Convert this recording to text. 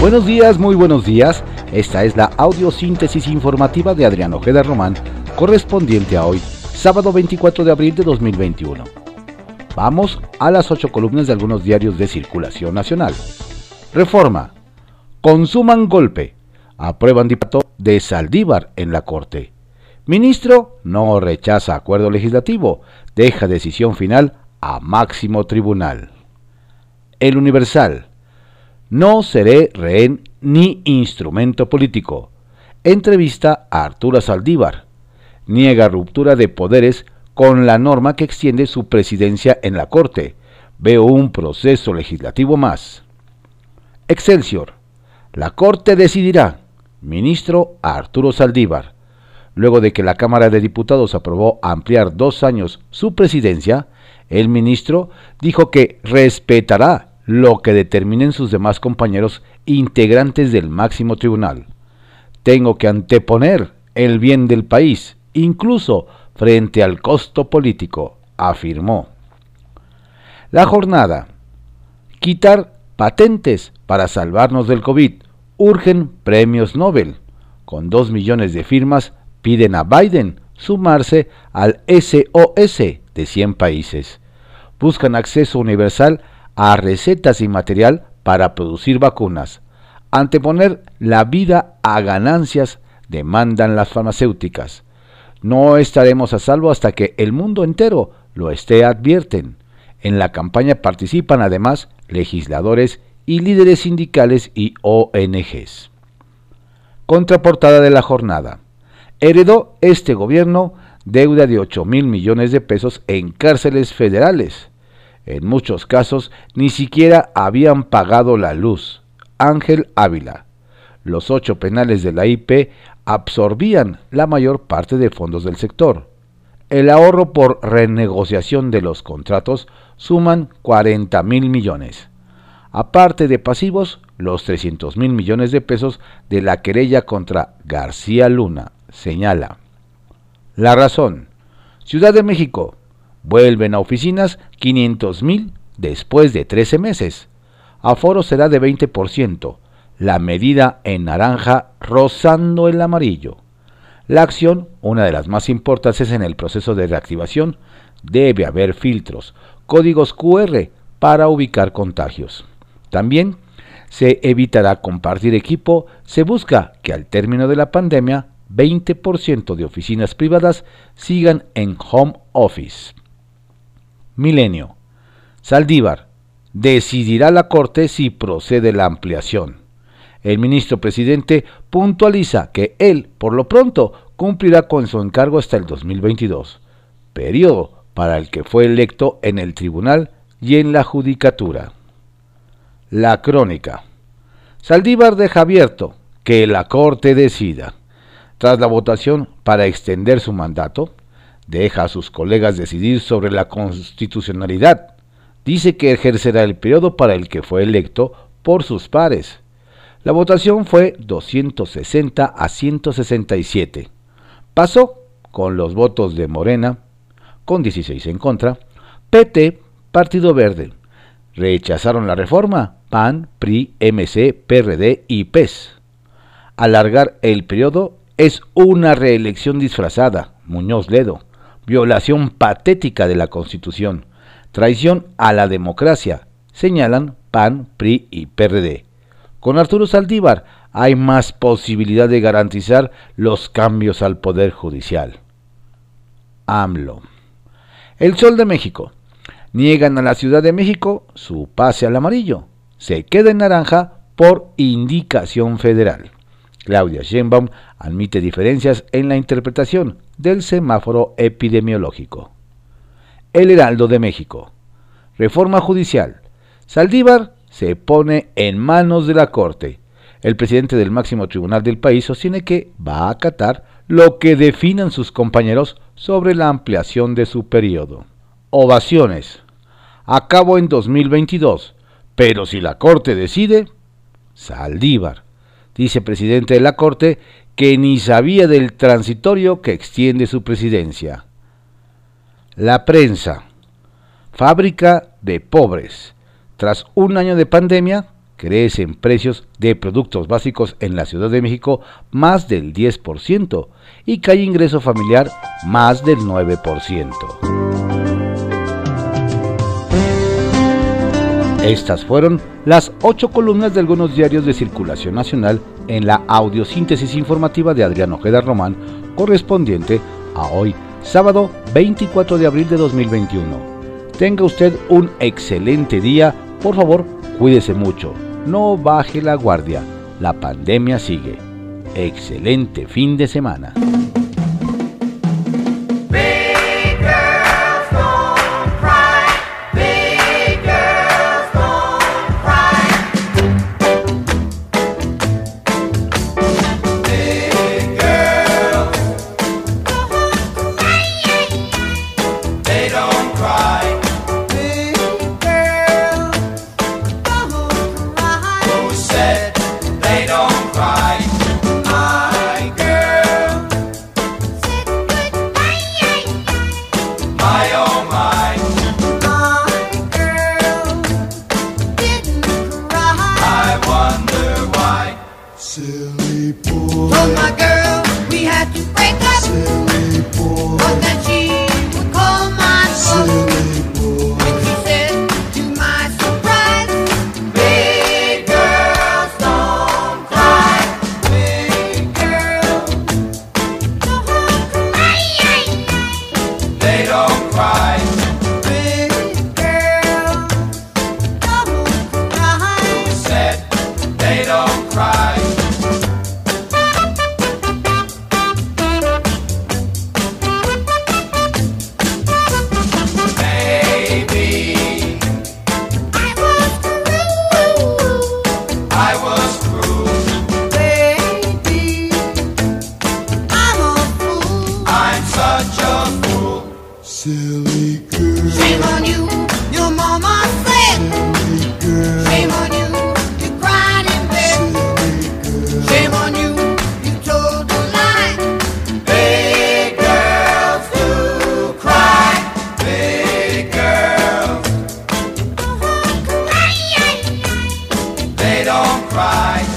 Buenos días, muy buenos días. Esta es la audiosíntesis informativa de Adrián Ojeda Román, correspondiente a hoy, sábado 24 de abril de 2021. Vamos a las ocho columnas de algunos diarios de circulación nacional. Reforma. Consuman golpe. Aprueban diputado de Saldívar en la Corte. Ministro no rechaza acuerdo legislativo. Deja decisión final a máximo tribunal. El Universal. No seré rehén ni instrumento político. Entrevista a Arturo Saldívar. Niega ruptura de poderes con la norma que extiende su presidencia en la Corte. Veo un proceso legislativo más. Excelsior. La Corte decidirá. Ministro Arturo Saldívar. Luego de que la Cámara de Diputados aprobó ampliar dos años su presidencia, el ministro dijo que respetará lo que determinen sus demás compañeros integrantes del máximo tribunal. Tengo que anteponer el bien del país, incluso frente al costo político, afirmó. La jornada. Quitar patentes para salvarnos del COVID. Urgen premios Nobel. Con dos millones de firmas piden a Biden sumarse al SOS de 100 países. Buscan acceso universal recetas y material para producir vacunas. Anteponer la vida a ganancias demandan las farmacéuticas. No estaremos a salvo hasta que el mundo entero lo esté, advierten. En la campaña participan además legisladores y líderes sindicales y ONGs. Contraportada de la jornada. Heredó este gobierno deuda de 8 mil millones de pesos en cárceles federales. En muchos casos ni siquiera habían pagado la luz. Ángel Ávila. Los ocho penales de la IP absorbían la mayor parte de fondos del sector. El ahorro por renegociación de los contratos suman 40 mil millones. Aparte de pasivos, los 300 mil millones de pesos de la querella contra García Luna, señala. La razón. Ciudad de México, Vuelven a oficinas 500 mil después de 13 meses. Aforo será de 20%, la medida en naranja rozando el amarillo. La acción, una de las más importantes en el proceso de reactivación, debe haber filtros, códigos QR para ubicar contagios. También se evitará compartir equipo, se busca que al término de la pandemia 20% de oficinas privadas sigan en home office. Milenio. Saldívar. Decidirá la Corte si procede la ampliación. El ministro presidente puntualiza que él, por lo pronto, cumplirá con su encargo hasta el 2022, periodo para el que fue electo en el tribunal y en la judicatura. La crónica. Saldívar deja abierto que la Corte decida. Tras la votación para extender su mandato, deja a sus colegas decidir sobre la constitucionalidad. Dice que ejercerá el periodo para el que fue electo por sus pares. La votación fue 260 a 167. Pasó con los votos de Morena, con 16 en contra, PT, Partido Verde. Rechazaron la reforma PAN, PRI, MC, PRD y PES. Alargar el periodo es una reelección disfrazada, Muñoz Ledo violación patética de la Constitución, traición a la democracia, señalan PAN, PRI y PRD. Con Arturo Saldívar hay más posibilidad de garantizar los cambios al Poder Judicial. AMLO. El Sol de México. Niegan a la Ciudad de México su pase al amarillo. Se queda en naranja por indicación federal. Claudia Sheinbaum admite diferencias en la interpretación del semáforo epidemiológico. El Heraldo de México. Reforma judicial. Saldívar se pone en manos de la Corte. El presidente del máximo tribunal del país sostiene que va a acatar lo que definan sus compañeros sobre la ampliación de su periodo. Ovaciones. Acabo en 2022, pero si la Corte decide, Saldívar, dice presidente de la Corte, que ni sabía del transitorio que extiende su presidencia. La prensa. Fábrica de pobres. Tras un año de pandemia, crecen precios de productos básicos en la Ciudad de México más del 10% y cae ingreso familiar más del 9%. Estas fueron las ocho columnas de algunos diarios de circulación nacional en la audiosíntesis informativa de Adrián Ojeda Román, correspondiente a hoy, sábado 24 de abril de 2021. Tenga usted un excelente día, por favor, cuídese mucho, no baje la guardia, la pandemia sigue. Excelente fin de semana. silly boy. Oh my God. Cry.